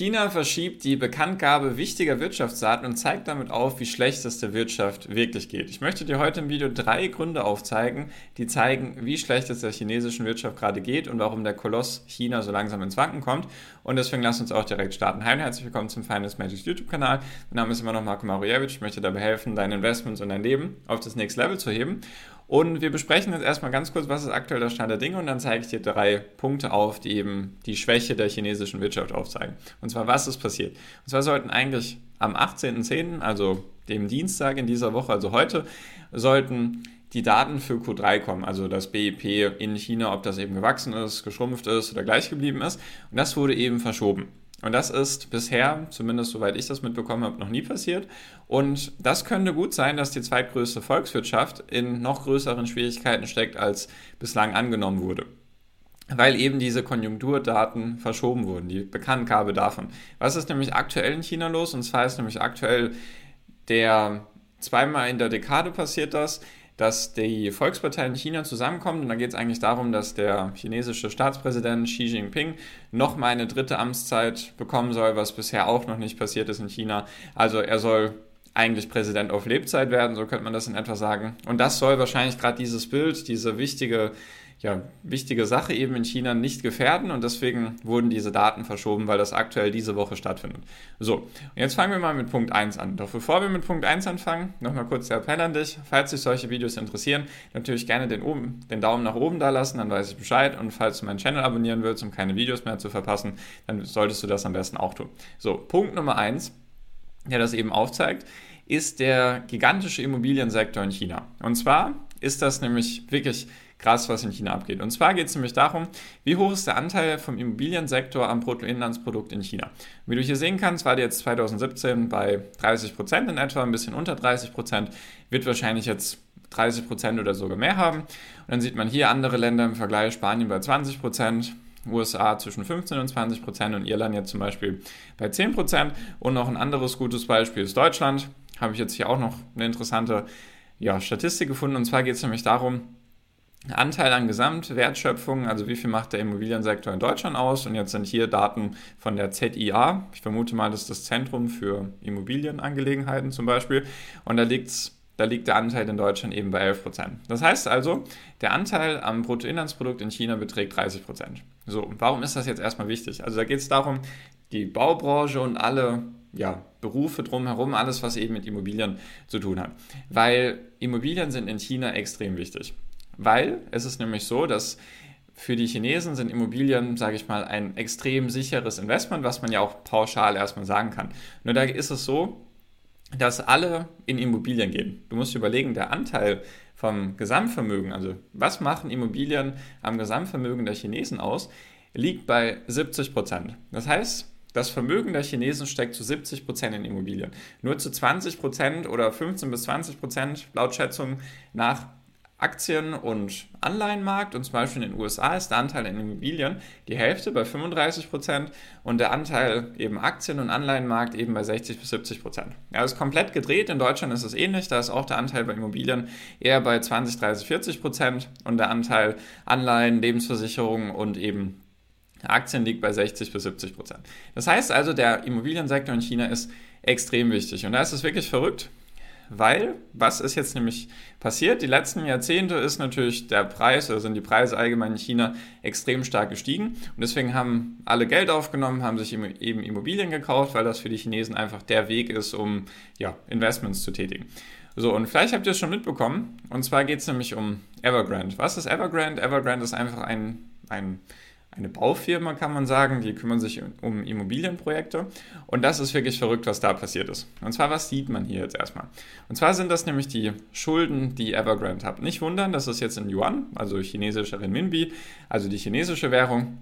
China verschiebt die Bekanntgabe wichtiger Wirtschaftsdaten und zeigt damit auf, wie schlecht es der Wirtschaft wirklich geht. Ich möchte dir heute im Video drei Gründe aufzeigen, die zeigen, wie schlecht es der chinesischen Wirtschaft gerade geht und warum der Koloss China so langsam ins Wanken kommt. Und deswegen lass uns auch direkt starten. Hi und herzlich willkommen zum Finance Magic YouTube-Kanal. Mein Name ist immer noch Marco Marujewicz. Ich möchte dabei helfen, deine Investments und dein Leben auf das nächste Level zu heben. Und wir besprechen jetzt erstmal ganz kurz, was ist aktuell der Stand der Dinge und dann zeige ich dir drei Punkte auf, die eben die Schwäche der chinesischen Wirtschaft aufzeigen. Und zwar, was ist passiert? Und zwar sollten eigentlich am 18.10., also dem Dienstag in dieser Woche, also heute, sollten die Daten für Q3 kommen, also das BIP in China, ob das eben gewachsen ist, geschrumpft ist oder gleich geblieben ist. Und das wurde eben verschoben. Und das ist bisher, zumindest soweit ich das mitbekommen habe, noch nie passiert. Und das könnte gut sein, dass die zweitgrößte Volkswirtschaft in noch größeren Schwierigkeiten steckt, als bislang angenommen wurde. Weil eben diese Konjunkturdaten verschoben wurden, die Bekanntgabe davon. Was ist nämlich aktuell in China los? Und zwar ist nämlich aktuell der zweimal in der Dekade passiert das, dass die Volksparteien in China zusammenkommen. Und da geht es eigentlich darum, dass der chinesische Staatspräsident Xi Jinping nochmal eine dritte Amtszeit bekommen soll, was bisher auch noch nicht passiert ist in China. Also er soll eigentlich Präsident auf Lebzeit werden, so könnte man das in etwa sagen. Und das soll wahrscheinlich gerade dieses Bild, diese wichtige ja, wichtige Sache eben in China nicht gefährden und deswegen wurden diese Daten verschoben, weil das aktuell diese Woche stattfindet. So, und jetzt fangen wir mal mit Punkt 1 an. Doch bevor wir mit Punkt 1 anfangen, nochmal kurz der Appell an dich. Falls dich solche Videos interessieren, natürlich gerne den, oben, den Daumen nach oben da lassen, dann weiß ich Bescheid. Und falls du meinen Channel abonnieren willst, um keine Videos mehr zu verpassen, dann solltest du das am besten auch tun. So, Punkt Nummer 1, der das eben aufzeigt, ist der gigantische Immobiliensektor in China. Und zwar ist das nämlich wirklich krass, was in China abgeht. Und zwar geht es nämlich darum, wie hoch ist der Anteil vom Immobiliensektor am Bruttoinlandsprodukt in China. wie du hier sehen kannst, war der jetzt 2017 bei 30 Prozent in etwa, ein bisschen unter 30 Prozent, wird wahrscheinlich jetzt 30 Prozent oder sogar mehr haben. Und dann sieht man hier andere Länder im Vergleich, Spanien bei 20 Prozent, USA zwischen 15 und 20 Prozent und Irland jetzt zum Beispiel bei 10 Prozent. Und noch ein anderes gutes Beispiel ist Deutschland. Habe ich jetzt hier auch noch eine interessante ja, Statistik gefunden. Und zwar geht es nämlich darum, Anteil an Gesamtwertschöpfung, also wie viel macht der Immobiliensektor in Deutschland aus? Und jetzt sind hier Daten von der ZIA. Ich vermute mal, das ist das Zentrum für Immobilienangelegenheiten zum Beispiel. Und da liegt's da liegt der Anteil in Deutschland eben bei 11 Prozent. Das heißt also, der Anteil am Bruttoinlandsprodukt in China beträgt 30 Prozent. So, warum ist das jetzt erstmal wichtig? Also da geht es darum, die Baubranche und alle ja, Berufe drumherum, alles, was eben mit Immobilien zu tun hat. Weil Immobilien sind in China extrem wichtig. Weil es ist nämlich so, dass für die Chinesen sind Immobilien, sage ich mal, ein extrem sicheres Investment, was man ja auch pauschal erstmal sagen kann. Nur da ist es so, dass alle in Immobilien gehen. Du musst überlegen, der Anteil vom Gesamtvermögen, also was machen Immobilien am Gesamtvermögen der Chinesen aus, liegt bei 70 Prozent. Das heißt, das Vermögen der Chinesen steckt zu 70 Prozent in Immobilien. Nur zu 20 Prozent oder 15 bis 20 Prozent laut Schätzung nach Aktien- und Anleihenmarkt und zum Beispiel in den USA ist der Anteil in Immobilien die Hälfte bei 35 Prozent und der Anteil eben Aktien- und Anleihenmarkt eben bei 60 bis 70 Prozent. Ja, ist komplett gedreht. In Deutschland ist es ähnlich. Da ist auch der Anteil bei Immobilien eher bei 20, 30, 40 Prozent und der Anteil Anleihen, Lebensversicherungen und eben Aktien liegt bei 60 bis 70 Prozent. Das heißt also, der Immobiliensektor in China ist extrem wichtig und da ist es wirklich verrückt weil was ist jetzt nämlich passiert? Die letzten Jahrzehnte ist natürlich der Preis oder sind die Preise allgemein in China extrem stark gestiegen und deswegen haben alle Geld aufgenommen, haben sich eben Immobilien gekauft, weil das für die Chinesen einfach der Weg ist, um ja, Investments zu tätigen. So, und vielleicht habt ihr es schon mitbekommen, und zwar geht es nämlich um Evergrande. Was ist Evergrande? Evergrande ist einfach ein, ein eine Baufirma, kann man sagen. Die kümmern sich um Immobilienprojekte. Und das ist wirklich verrückt, was da passiert ist. Und zwar, was sieht man hier jetzt erstmal? Und zwar sind das nämlich die Schulden, die Evergrande hat. Nicht wundern, das ist jetzt in Yuan, also chinesischer Renminbi, also die chinesische Währung.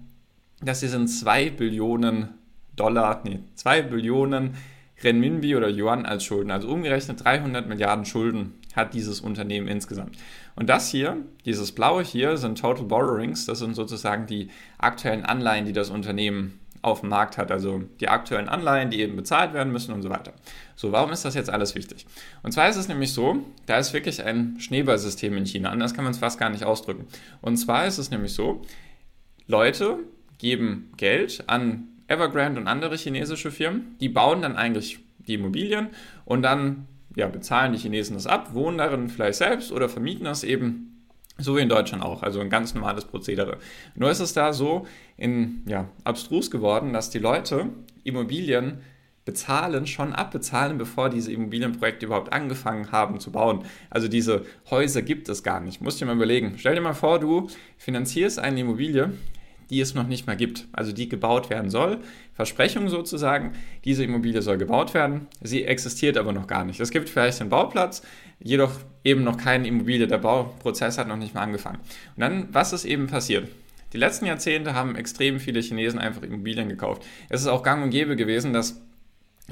Das hier sind 2 Billionen Dollar, nee, 2 Billionen Renminbi oder Yuan als Schulden. Also umgerechnet 300 Milliarden Schulden hat dieses Unternehmen insgesamt. Und das hier, dieses blaue hier, sind Total Borrowings. Das sind sozusagen die aktuellen Anleihen, die das Unternehmen auf dem Markt hat. Also die aktuellen Anleihen, die eben bezahlt werden müssen und so weiter. So, warum ist das jetzt alles wichtig? Und zwar ist es nämlich so, da ist wirklich ein Schneeballsystem in China. Anders kann man es fast gar nicht ausdrücken. Und zwar ist es nämlich so, Leute geben Geld an Evergrande und andere chinesische Firmen, die bauen dann eigentlich die Immobilien und dann ja, bezahlen die Chinesen das ab, wohnen darin vielleicht selbst oder vermieten das eben so wie in Deutschland auch, also ein ganz normales Prozedere. Nur ist es da so in, ja, abstrus geworden, dass die Leute Immobilien bezahlen, schon abbezahlen, bevor diese Immobilienprojekte überhaupt angefangen haben zu bauen. Also diese Häuser gibt es gar nicht. Musst dir mal überlegen. Stell dir mal vor, du finanzierst eine Immobilie, die es noch nicht mal gibt, also die gebaut werden soll. Versprechung sozusagen, diese Immobilie soll gebaut werden, sie existiert aber noch gar nicht. Es gibt vielleicht einen Bauplatz, jedoch eben noch keine Immobilie, der Bauprozess hat noch nicht mal angefangen. Und dann, was ist eben passiert? Die letzten Jahrzehnte haben extrem viele Chinesen einfach Immobilien gekauft. Es ist auch gang und gäbe gewesen, dass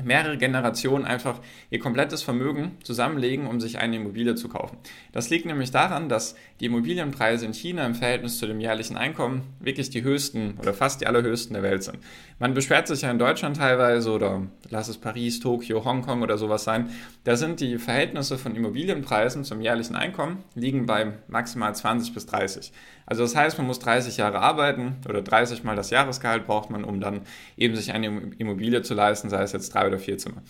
mehrere Generationen einfach ihr komplettes Vermögen zusammenlegen, um sich eine Immobilie zu kaufen. Das liegt nämlich daran, dass die Immobilienpreise in China im Verhältnis zu dem jährlichen Einkommen wirklich die höchsten oder fast die allerhöchsten der Welt sind. Man beschwert sich ja in Deutschland teilweise oder lass es Paris, Tokio, Hongkong oder sowas sein. Da sind die Verhältnisse von Immobilienpreisen zum jährlichen Einkommen liegen bei maximal 20 bis 30. Also das heißt, man muss 30 Jahre arbeiten oder 30 mal das Jahresgehalt braucht man, um dann eben sich eine Immobilie zu leisten, sei es jetzt drei oder vier Zimmer.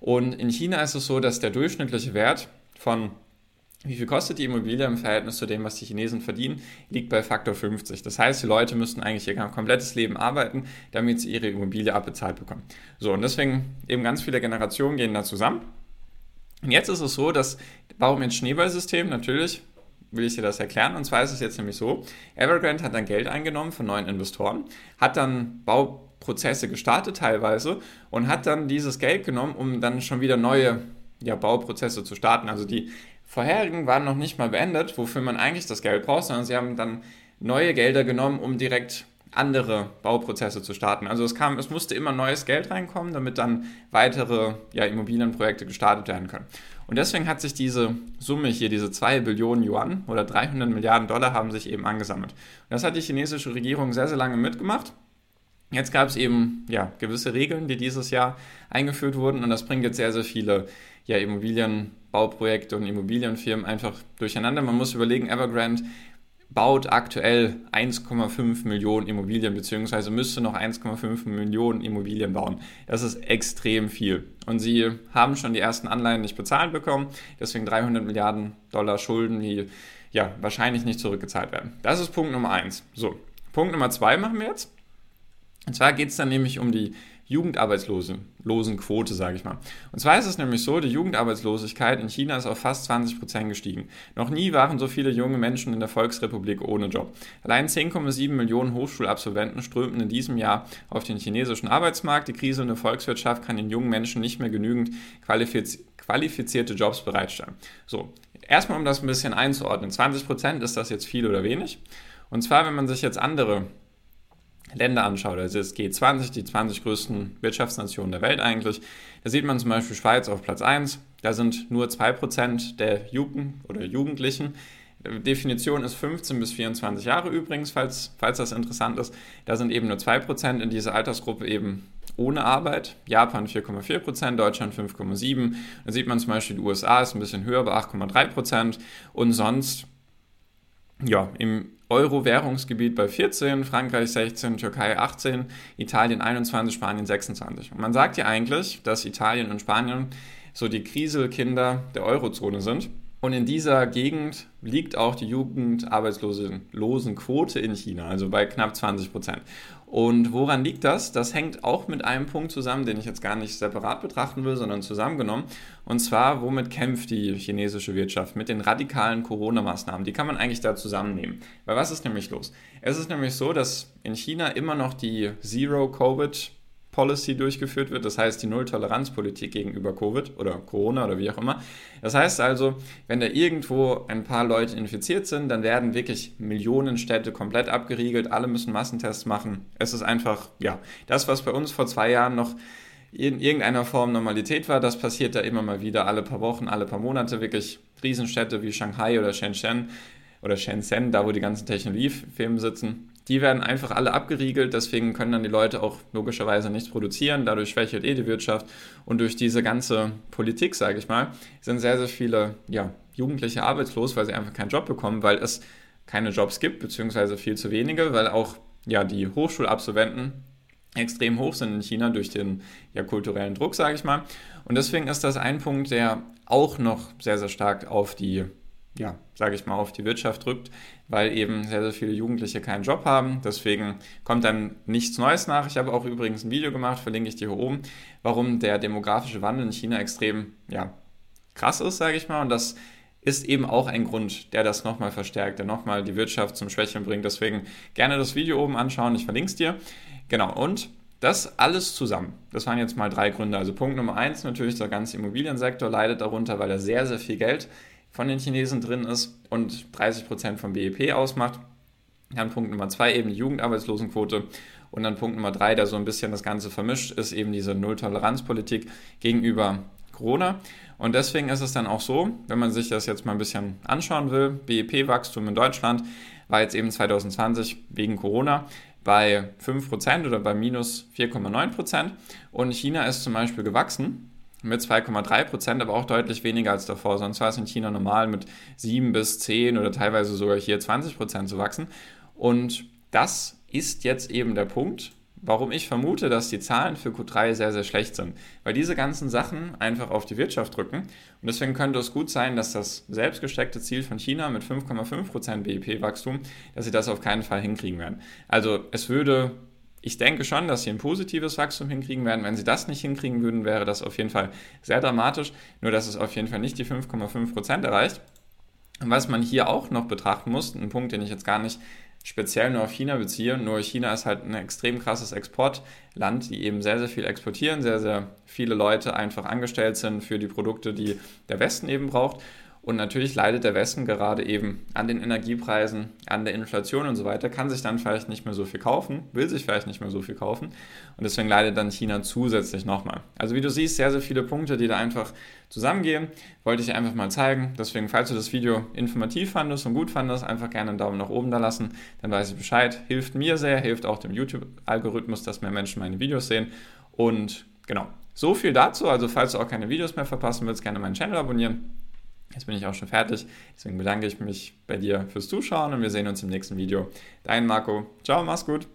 Und in China ist es so, dass der durchschnittliche Wert von wie viel kostet die Immobilie im Verhältnis zu dem, was die Chinesen verdienen, liegt bei Faktor 50. Das heißt, die Leute müssten eigentlich ihr komplettes Leben arbeiten, damit sie ihre Immobilie abbezahlt bekommen. So, und deswegen eben ganz viele Generationen gehen da zusammen. Und jetzt ist es so, dass, warum jetzt Schneeballsystem? Natürlich will ich dir das erklären. Und zwar ist es jetzt nämlich so, Evergrande hat dann Geld eingenommen von neuen Investoren, hat dann Bauprozesse gestartet teilweise und hat dann dieses Geld genommen, um dann schon wieder neue ja, Bauprozesse zu starten. Also die vorherigen waren noch nicht mal beendet, wofür man eigentlich das Geld braucht, sondern sie haben dann neue Gelder genommen, um direkt andere Bauprozesse zu starten. Also es kam, es musste immer neues Geld reinkommen, damit dann weitere ja, Immobilienprojekte gestartet werden können. Und deswegen hat sich diese Summe hier, diese 2 Billionen Yuan oder 300 Milliarden Dollar haben sich eben angesammelt. Und das hat die chinesische Regierung sehr, sehr lange mitgemacht. Jetzt gab es eben ja, gewisse Regeln, die dieses Jahr eingeführt wurden und das bringt jetzt sehr, sehr viele ja, Immobilienbauprojekte und Immobilienfirmen einfach durcheinander. Man muss überlegen, Evergrande baut aktuell 1,5 Millionen Immobilien, beziehungsweise müsste noch 1,5 Millionen Immobilien bauen. Das ist extrem viel. Und sie haben schon die ersten Anleihen nicht bezahlt bekommen, deswegen 300 Milliarden Dollar Schulden, die ja wahrscheinlich nicht zurückgezahlt werden. Das ist Punkt Nummer eins. So, Punkt Nummer zwei machen wir jetzt. Und zwar geht es dann nämlich um die Jugendarbeitslosenquote, sage ich mal. Und zwar ist es nämlich so, die Jugendarbeitslosigkeit in China ist auf fast 20 Prozent gestiegen. Noch nie waren so viele junge Menschen in der Volksrepublik ohne Job. Allein 10,7 Millionen Hochschulabsolventen strömten in diesem Jahr auf den chinesischen Arbeitsmarkt. Die Krise in der Volkswirtschaft kann den jungen Menschen nicht mehr genügend qualifiz qualifizierte Jobs bereitstellen. So, erstmal um das ein bisschen einzuordnen. 20 Prozent, ist das jetzt viel oder wenig? Und zwar, wenn man sich jetzt andere Länder anschaut, also das G20, die 20 größten Wirtschaftsnationen der Welt eigentlich, da sieht man zum Beispiel Schweiz auf Platz 1, da sind nur 2% der Jugend oder Jugendlichen. Definition ist 15 bis 24 Jahre übrigens, falls, falls das interessant ist. Da sind eben nur 2% in dieser Altersgruppe eben ohne Arbeit. Japan 4,4%, Deutschland 5,7%. Da sieht man zum Beispiel, die USA ist ein bisschen höher bei 8,3% und sonst ja, im Euro-Währungsgebiet bei 14, Frankreich 16, Türkei 18, Italien 21, Spanien 26. Und man sagt ja eigentlich, dass Italien und Spanien so die Kriselkinder der Eurozone sind. Und in dieser Gegend liegt auch die Jugendarbeitslosenquote in China, also bei knapp 20 Prozent. Und woran liegt das? Das hängt auch mit einem Punkt zusammen, den ich jetzt gar nicht separat betrachten will, sondern zusammengenommen. Und zwar, womit kämpft die chinesische Wirtschaft? Mit den radikalen Corona-Maßnahmen. Die kann man eigentlich da zusammennehmen. Weil was ist nämlich los? Es ist nämlich so, dass in China immer noch die Zero-Covid- Policy durchgeführt wird, das heißt die Null-Toleranz-Politik gegenüber Covid oder Corona oder wie auch immer. Das heißt also, wenn da irgendwo ein paar Leute infiziert sind, dann werden wirklich Millionen Städte komplett abgeriegelt, alle müssen Massentests machen. Es ist einfach, ja, das, was bei uns vor zwei Jahren noch in irgendeiner Form Normalität war, das passiert da immer mal wieder, alle paar Wochen, alle paar Monate, wirklich Riesenstädte wie Shanghai oder Shenzhen oder Shenzhen, da wo die ganzen Technologiefirmen sitzen die werden einfach alle abgeriegelt, deswegen können dann die Leute auch logischerweise nichts produzieren, dadurch schwächelt eh die Wirtschaft und durch diese ganze Politik, sage ich mal, sind sehr, sehr viele ja, Jugendliche arbeitslos, weil sie einfach keinen Job bekommen, weil es keine Jobs gibt, beziehungsweise viel zu wenige, weil auch ja, die Hochschulabsolventen extrem hoch sind in China durch den ja, kulturellen Druck, sage ich mal. Und deswegen ist das ein Punkt, der auch noch sehr, sehr stark auf die, ja, sage ich mal, auf die Wirtschaft drückt, weil eben sehr, sehr viele Jugendliche keinen Job haben. Deswegen kommt dann nichts Neues nach. Ich habe auch übrigens ein Video gemacht, verlinke ich dir hier oben, warum der demografische Wandel in China extrem, ja, krass ist, sage ich mal. Und das ist eben auch ein Grund, der das nochmal verstärkt, der nochmal die Wirtschaft zum Schwächeln bringt. Deswegen gerne das Video oben anschauen, ich verlinke es dir. Genau, und das alles zusammen. Das waren jetzt mal drei Gründe. Also Punkt Nummer eins, natürlich der ganze Immobiliensektor leidet darunter, weil da sehr, sehr viel Geld von den Chinesen drin ist und 30 Prozent vom BIP ausmacht. Dann Punkt Nummer zwei eben die Jugendarbeitslosenquote. Und dann Punkt Nummer drei, der so ein bisschen das Ganze vermischt, ist eben diese Null-Toleranz-Politik gegenüber Corona. Und deswegen ist es dann auch so, wenn man sich das jetzt mal ein bisschen anschauen will, BIP-Wachstum in Deutschland war jetzt eben 2020 wegen Corona bei 5% oder bei minus 4,9%. Und China ist zum Beispiel gewachsen mit 2,3%, aber auch deutlich weniger als davor. Sonst war es in China normal mit 7 bis 10 oder teilweise sogar hier 20% zu wachsen. Und das ist jetzt eben der Punkt, warum ich vermute, dass die Zahlen für Q3 sehr, sehr schlecht sind. Weil diese ganzen Sachen einfach auf die Wirtschaft drücken. Und deswegen könnte es gut sein, dass das selbstgesteckte Ziel von China mit 5,5% BIP-Wachstum, dass sie das auf keinen Fall hinkriegen werden. Also es würde ich denke schon, dass sie ein positives Wachstum hinkriegen werden. Wenn sie das nicht hinkriegen würden, wäre das auf jeden Fall sehr dramatisch. Nur, dass es auf jeden Fall nicht die 5,5% erreicht. Und was man hier auch noch betrachten muss, ein Punkt, den ich jetzt gar nicht speziell nur auf China beziehe. Nur China ist halt ein extrem krasses Exportland, die eben sehr, sehr viel exportieren, sehr, sehr viele Leute einfach angestellt sind für die Produkte, die der Westen eben braucht. Und natürlich leidet der Westen gerade eben an den Energiepreisen, an der Inflation und so weiter, kann sich dann vielleicht nicht mehr so viel kaufen, will sich vielleicht nicht mehr so viel kaufen. Und deswegen leidet dann China zusätzlich nochmal. Also wie du siehst, sehr, sehr viele Punkte, die da einfach zusammengehen, wollte ich einfach mal zeigen. Deswegen, falls du das Video informativ fandest und gut fandest, einfach gerne einen Daumen nach oben da lassen. Dann weiß ich Bescheid. Hilft mir sehr, hilft auch dem YouTube-Algorithmus, dass mehr Menschen meine Videos sehen. Und genau, so viel dazu. Also falls du auch keine Videos mehr verpassen willst, gerne meinen Channel abonnieren. Jetzt bin ich auch schon fertig. Deswegen bedanke ich mich bei dir fürs Zuschauen und wir sehen uns im nächsten Video. Dein Marco. Ciao, mach's gut.